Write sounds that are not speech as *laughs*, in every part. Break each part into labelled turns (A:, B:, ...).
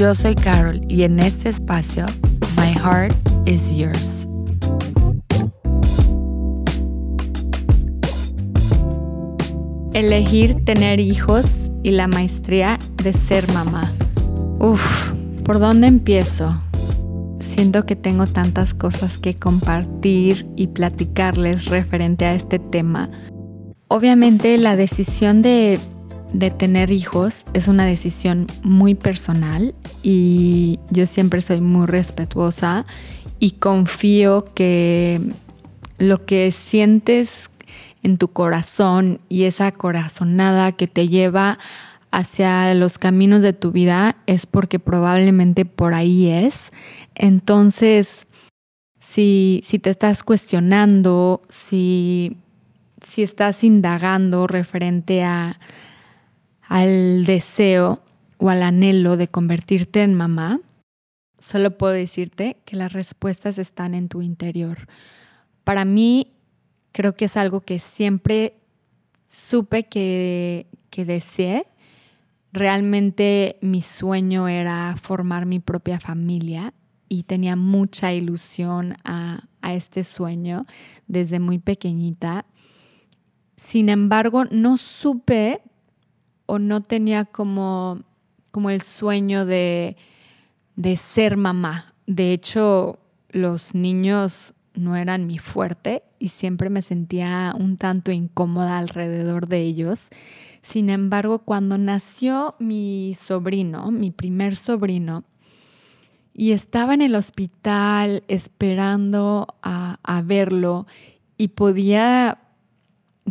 A: Yo soy Carol y en este espacio, My Heart is Yours. Elegir tener hijos y la maestría de ser mamá. Uf, ¿por dónde empiezo? Siento que tengo tantas cosas que compartir y platicarles referente a este tema. Obviamente la decisión de, de tener hijos es una decisión muy personal y yo siempre soy muy respetuosa y confío que lo que sientes en tu corazón y esa corazonada que te lleva hacia los caminos de tu vida es porque probablemente por ahí es. Entonces, si, si te estás cuestionando, si, si estás indagando referente a, al deseo o al anhelo de convertirte en mamá, solo puedo decirte que las respuestas están en tu interior. Para mí, Creo que es algo que siempre supe que, que deseé. Realmente mi sueño era formar mi propia familia y tenía mucha ilusión a, a este sueño desde muy pequeñita. Sin embargo, no supe o no tenía como, como el sueño de, de ser mamá. De hecho, los niños no eran mi fuerte y siempre me sentía un tanto incómoda alrededor de ellos. Sin embargo, cuando nació mi sobrino, mi primer sobrino, y estaba en el hospital esperando a, verlo y podía,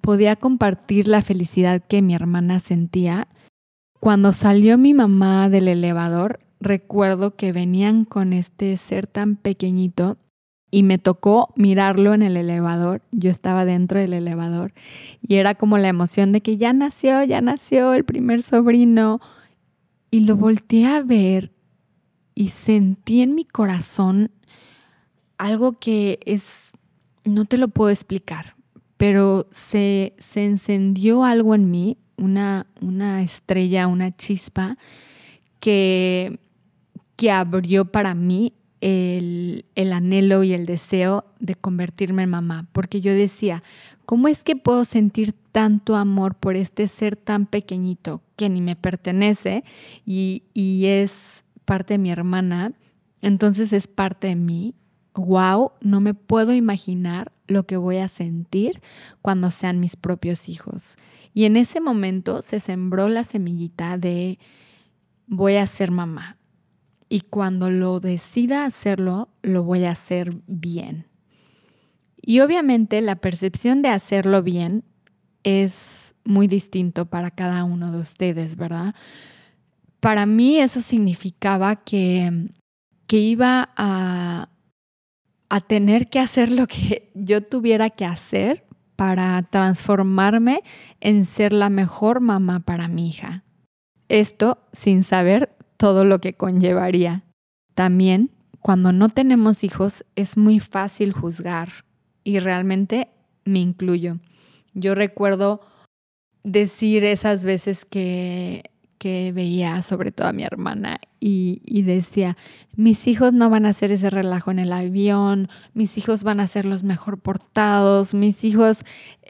A: podía compartir la felicidad que mi hermana sentía, cuando salió mi mamá del elevador, recuerdo que venían con este ser tan pequeñito y me tocó mirarlo en el elevador. Yo estaba dentro del elevador y era como la emoción de que ya nació, ya nació el primer sobrino. Y lo volteé a ver y sentí en mi corazón algo que es, no te lo puedo explicar, pero se, se encendió algo en mí, una, una estrella, una chispa que, que abrió para mí el, anhelo y el deseo de convertirme en mamá, porque yo decía, ¿cómo es que puedo sentir tanto amor por este ser tan pequeñito que ni me pertenece y, y es parte de mi hermana? Entonces es parte de mí. Wow, no me puedo imaginar lo que voy a sentir cuando sean mis propios hijos. Y en ese momento se sembró la semillita de voy a ser mamá y cuando lo decida hacerlo, lo voy a hacer bien. Y obviamente la percepción de hacerlo bien es muy distinto para cada uno de ustedes, ¿verdad? Para mí eso significaba que, que iba a, a tener que hacer lo que *laughs* yo tuviera que hacer para transformarme en ser la mejor mamá para mi hija. Esto sin saber todo lo que conllevaría. También, cuando no tenemos hijos, es muy fácil juzgar y realmente me incluyo. Yo recuerdo decir esas veces que, que veía sobre todo a mi hermana y, y, decía, mis hijos no van a hacer ese relajo en el avión, mis hijos van a ser los mejor portados, mis hijos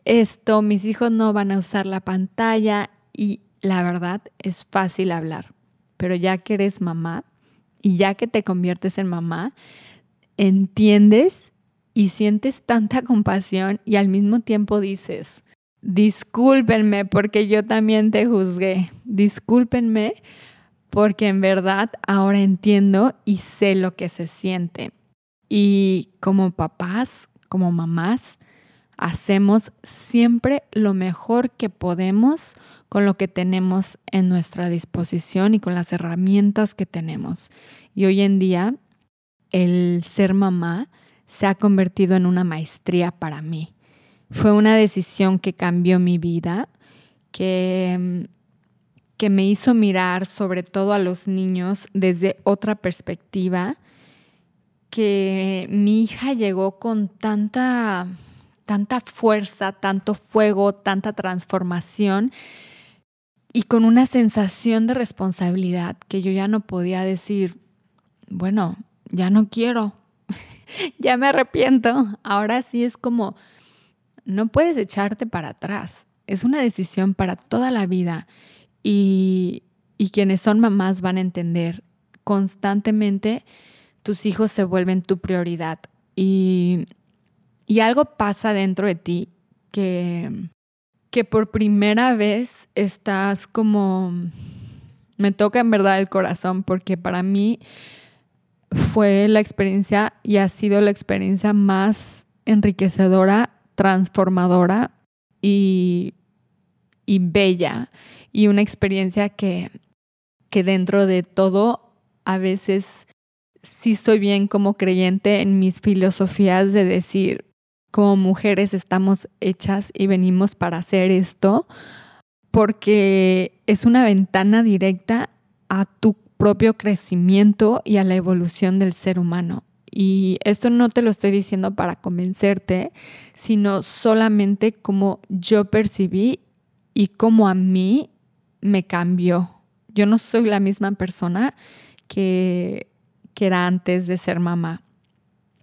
A: esto, mis hijos no van a usar la pantalla y la verdad es fácil hablar pero ya que eres mamá y ya que te conviertes en mamá, entiendes y sientes tanta compasión y al mismo tiempo dices, discúlpenme porque yo también te juzgué, discúlpenme porque en verdad ahora entiendo y sé lo que se siente. Y como papás, como mamás, hacemos siempre lo mejor que podemos con lo que tenemos en nuestra disposición y con las herramientas que tenemos. Y hoy en día el ser mamá se ha convertido en una maestría para mí. Fue una decisión que cambió mi vida, que, que me hizo mirar sobre todo a los niños desde otra perspectiva, que mi hija llegó con tanta, tanta fuerza, tanto fuego, tanta transformación y con una sensación de responsabilidad que yo ya no podía decir, bueno, ya no quiero, *laughs* ya me arrepiento. Ahora sí es como, no puedes echarte para atrás. Es una decisión para toda la vida y, y quienes son mamás van a entender constantemente tus hijos se vuelven tu prioridad y, y algo pasa dentro de ti que que por primera vez estás como, me toca en verdad el corazón, porque para mí fue la experiencia y ha sido la experiencia más enriquecedora, transformadora y, y bella. Y una experiencia que, que dentro de todo a veces sí soy bien como creyente en mis filosofías de decir, como mujeres estamos hechas y venimos para hacer esto, porque es una ventana directa a tu propio crecimiento y a la evolución del ser humano. Y esto no te lo estoy diciendo para convencerte, sino solamente como yo percibí y como a mí me cambió. Yo no soy la misma persona que, que era antes de ser mamá.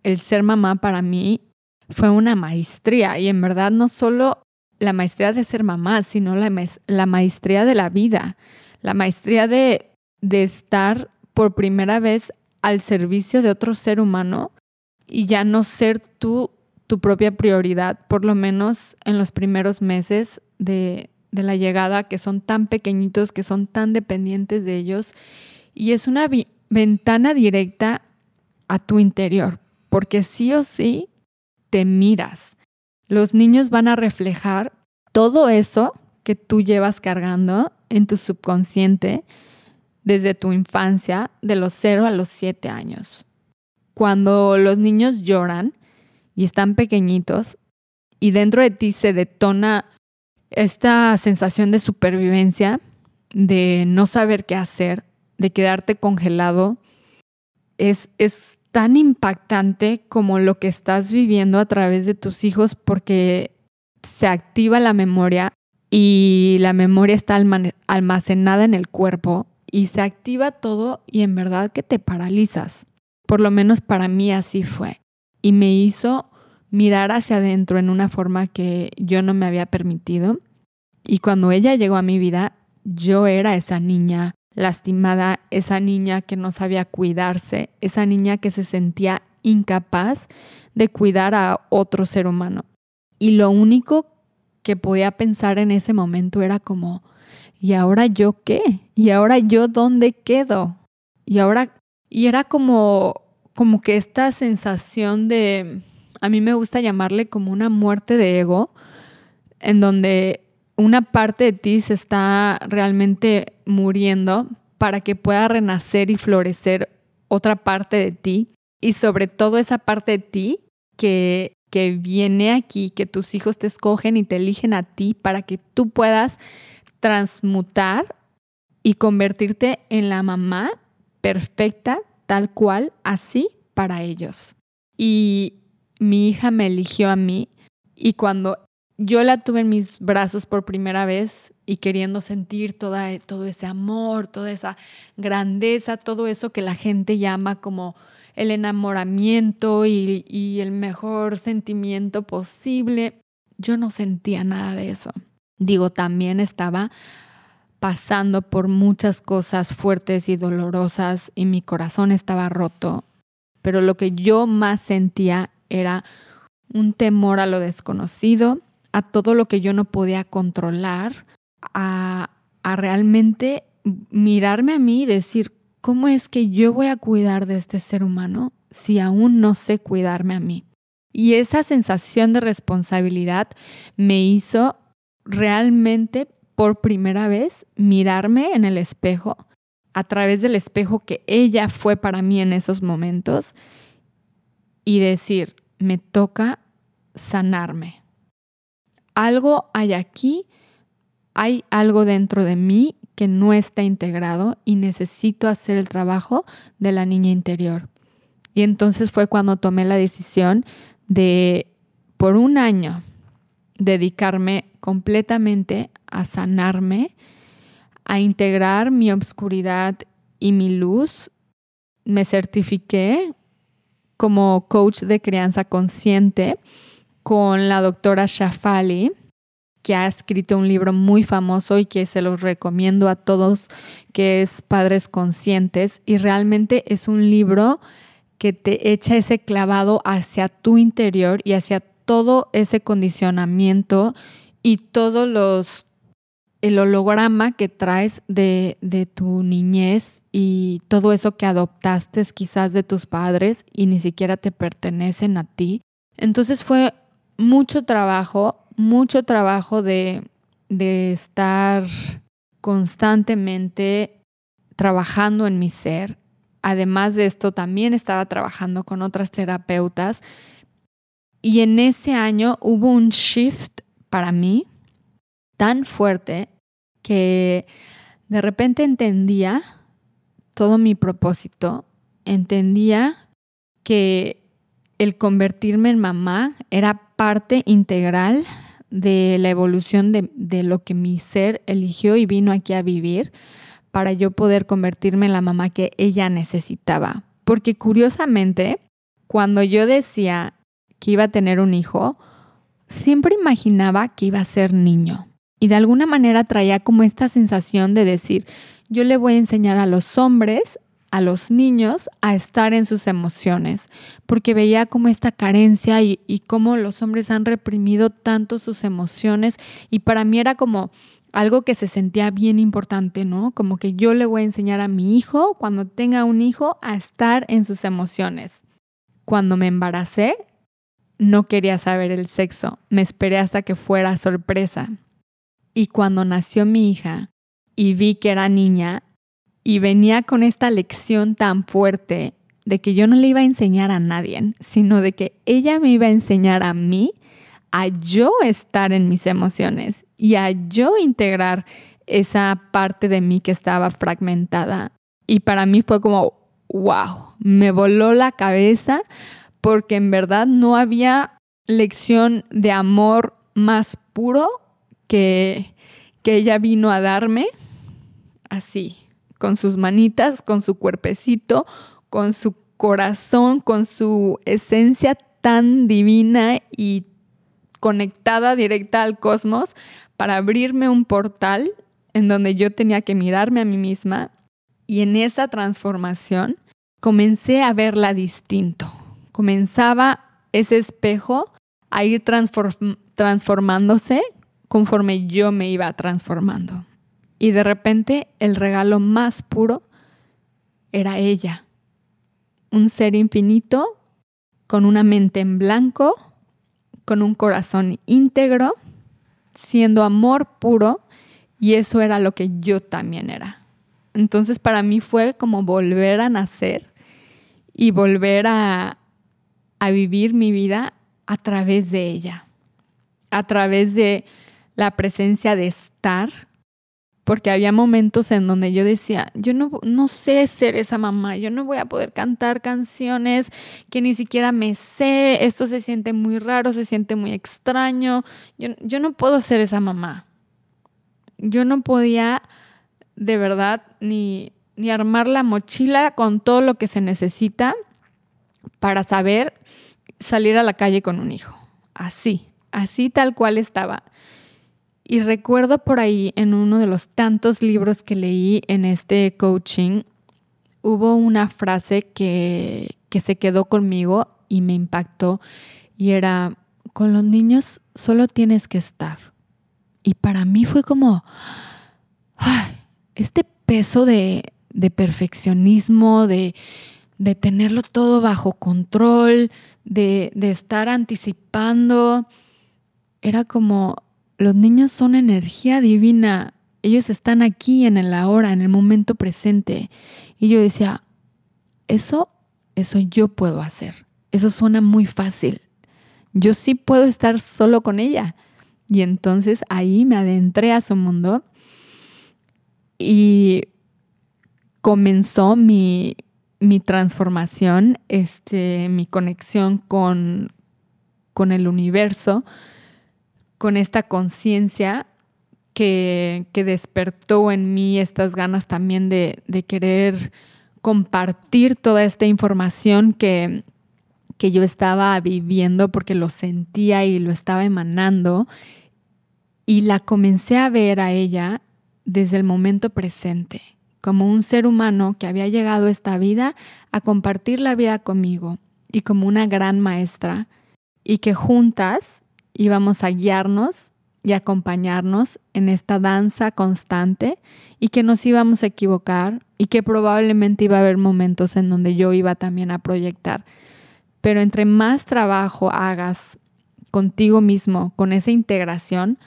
A: El ser mamá para mí fue una maestría y en verdad no solo la maestría de ser mamá, sino la, la maestría de la vida, la maestría de, de estar por primera vez al servicio de otro ser humano y ya no ser tú tu propia prioridad, por lo menos en los primeros meses de, de la llegada, que son tan pequeñitos, que son tan dependientes de ellos. Y es una ventana directa a tu interior, porque sí o sí te miras. Los niños van a reflejar todo eso que tú llevas cargando en tu subconsciente desde tu infancia, de los 0 a los 7 años. Cuando los niños lloran y están pequeñitos y dentro de ti se detona esta sensación de supervivencia, de no saber qué hacer, de quedarte congelado, es, es tan impactante como lo que estás viviendo a través de tus hijos porque se activa la memoria y la memoria está almacenada en el cuerpo y se activa todo y en verdad que te paralizas. Por lo menos para mí así fue. Y me hizo mirar hacia adentro en una forma que yo no me había permitido. Y cuando ella llegó a mi vida, yo era esa niña lastimada, esa niña que no sabía cuidarse, esa niña que se sentía incapaz de cuidar a otro ser humano. Y lo único que podía pensar en ese momento era como, ¿y ahora yo qué? ¿Y ahora yo dónde quedo? Y ahora, y era como, como que esta sensación de, a mí me gusta llamarle como una muerte de ego, en donde una parte de ti se está realmente muriendo para que pueda renacer y florecer otra parte de ti y sobre todo esa parte de ti que, que viene aquí, que tus hijos te escogen y te eligen a ti para que tú puedas transmutar y convertirte en la mamá perfecta, tal cual, así para ellos. Y mi hija me eligió a mí y cuando yo la tuve en mis brazos por primera vez y queriendo sentir toda, todo ese amor, toda esa grandeza, todo eso que la gente llama como el enamoramiento y, y el mejor sentimiento posible. Yo no sentía nada de eso. Digo, también estaba pasando por muchas cosas fuertes y dolorosas y mi corazón estaba roto, pero lo que yo más sentía era un temor a lo desconocido, a todo lo que yo no podía controlar, a, realmente mirarme a mí y decir, ¿cómo es que yo voy a cuidar de este ser humano si aún no sé cuidarme a mí? Y esa sensación de responsabilidad me hizo realmente por primera vez mirarme en el espejo, a través del espejo que ella fue para mí en esos momentos, y decir, me toca sanarme. Algo hay aquí, hay algo dentro de mí que no está integrado y necesito hacer el trabajo de la niña interior. Y entonces fue cuando tomé la decisión de, por un año, dedicarme completamente a sanarme, a integrar mi obscuridad y mi luz. Me certifiqué como coach de crianza consciente con la doctora Shafali, que ha escrito un libro muy famoso y que se los recomiendo a todos, que es Padres Conscientes. Y realmente es un libro que te echa ese clavado hacia tu interior y hacia todo ese condicionamiento y todos los el holograma que traes de, de, tu niñez y todo eso que adoptaste quizás de tus padres y ni siquiera te pertenecen a ti. Entonces fue mucho trabajo, mucho trabajo de, de estar constantemente trabajando en mi ser. Además de esto, también estaba trabajando con otras terapeutas. Y en ese año hubo un shift para mí tan fuerte que de repente entendía todo mi propósito, entendía que el convertirme en mamá era parte integral de la evolución de, de, lo que mi ser eligió y vino aquí a vivir para yo poder convertirme en la mamá que ella necesitaba. Porque curiosamente, cuando yo decía que iba a tener un hijo, siempre imaginaba que iba a ser niño. Y de alguna manera traía como esta sensación de decir, yo le voy a enseñar a los hombres, a los niños, a estar en sus emociones, porque veía como esta carencia y, y cómo los hombres han reprimido tanto sus emociones. Y para mí era como algo que se sentía bien importante, ¿no? Como que yo le voy a enseñar a mi hijo, cuando tenga un hijo, a estar en sus emociones. Cuando me embaracé, no quería saber el sexo, me esperé hasta que fuera sorpresa. Y cuando nació mi hija y vi que era niña y venía con esta lección tan fuerte de que yo no le iba a enseñar a nadie, sino de que ella me iba a enseñar a mí a yo estar en mis emociones y a yo integrar esa parte de mí que estaba fragmentada. Y para mí fue como, wow, me voló la cabeza porque en verdad no había lección de amor más puro que, que ella vino a darme así, con sus manitas, con su cuerpecito, con su corazón, con su esencia tan divina y conectada directa al cosmos para abrirme un portal en donde yo tenía que mirarme a mí misma y en esa transformación comencé a verla distinto. Comenzaba ese espejo a ir transformándose conforme yo me iba transformando. Y de repente el regalo más puro era ella, un ser infinito con una mente en blanco, con un corazón íntegro, siendo amor puro, y eso era lo que yo también era. Entonces para mí fue como volver a nacer y volver a, a vivir mi vida a través de ella, a través de la presencia de estar, porque había momentos en donde yo decía, yo no, no sé ser esa mamá, yo no voy a poder cantar canciones que ni siquiera me sé, esto se siente muy raro, se siente muy extraño, yo, yo no puedo ser esa mamá. Yo no podía de verdad ni, ni armar la mochila con todo lo que se necesita para saber salir a la calle con un hijo. Así, así tal cual estaba. Y recuerdo por ahí en uno de los tantos libros que leí en este coaching, hubo una frase que, que se quedó conmigo y me impactó y era, con los niños solo tienes que estar. Y para mí fue como, este peso de, de perfeccionismo, de, de, tenerlo todo bajo control, de, de estar anticipando, era como, los niños son energía divina. Ellos están aquí en el ahora, en el momento presente. Y yo decía, eso, eso yo puedo hacer. eso suena muy fácil. Yo sí puedo estar solo con ella. Y entonces ahí me adentré a su mundo y comenzó mi, transformación, este, mi conexión con, con el universo, con esta conciencia que, despertó en mí estas ganas también de, querer compartir toda esta información que, que yo estaba viviendo porque lo sentía y lo estaba emanando. Y la comencé a ver a ella desde el momento presente, como un ser humano que había llegado a esta vida a compartir la vida conmigo y como una gran maestra, y que juntas íbamos a guiarnos y acompañarnos en esta danza constante y que nos íbamos a equivocar y que probablemente iba a haber momentos en donde yo iba también a proyectar. Pero entre más trabajo hagas contigo mismo, con esa integración,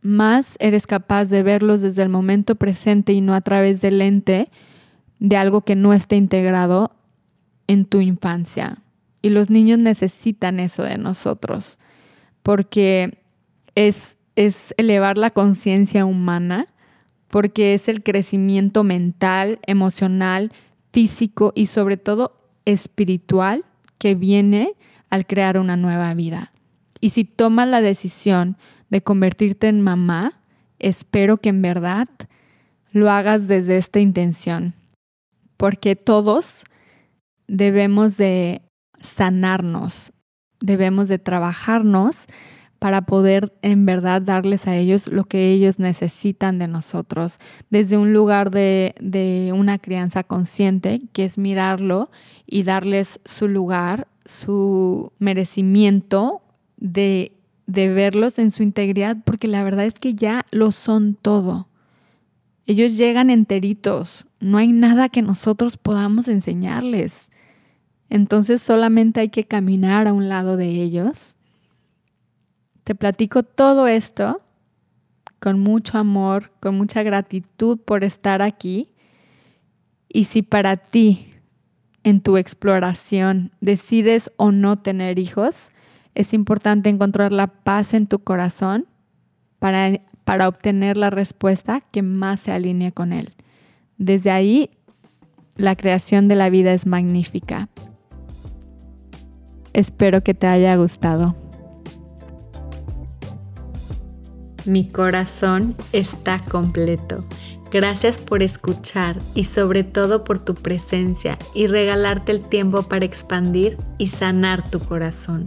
A: más eres capaz de verlos desde el momento presente y no a través del lente de algo que no esté integrado en tu infancia. Y los niños necesitan eso de nosotros, porque es es elevar la conciencia humana porque es el crecimiento mental, emocional, físico y sobre todo espiritual que viene al crear una nueva vida. Y si tomas la decisión de convertirte en mamá, espero que en verdad lo hagas desde esta intención, porque todos debemos de sanarnos, debemos de trabajarnos para poder en verdad darles a ellos lo que ellos necesitan de nosotros, desde un lugar de, una crianza consciente, que es mirarlo y darles su lugar, su merecimiento de, de verlos en su integridad, porque la verdad es que ya lo son todo. Ellos llegan enteritos, no hay nada que nosotros podamos enseñarles. Entonces solamente hay que caminar a un lado de ellos te platico todo esto con mucho amor, con mucha gratitud por estar aquí. Y si para ti, en tu exploración, decides o no tener hijos, es importante encontrar la paz en tu corazón para, para obtener la respuesta que más se alinee con él. Desde ahí, la creación de la vida es magnífica. Espero que te haya gustado. Mi corazón está completo. Gracias por escuchar y sobre todo por tu presencia y regalarte el tiempo para expandir y sanar tu corazón.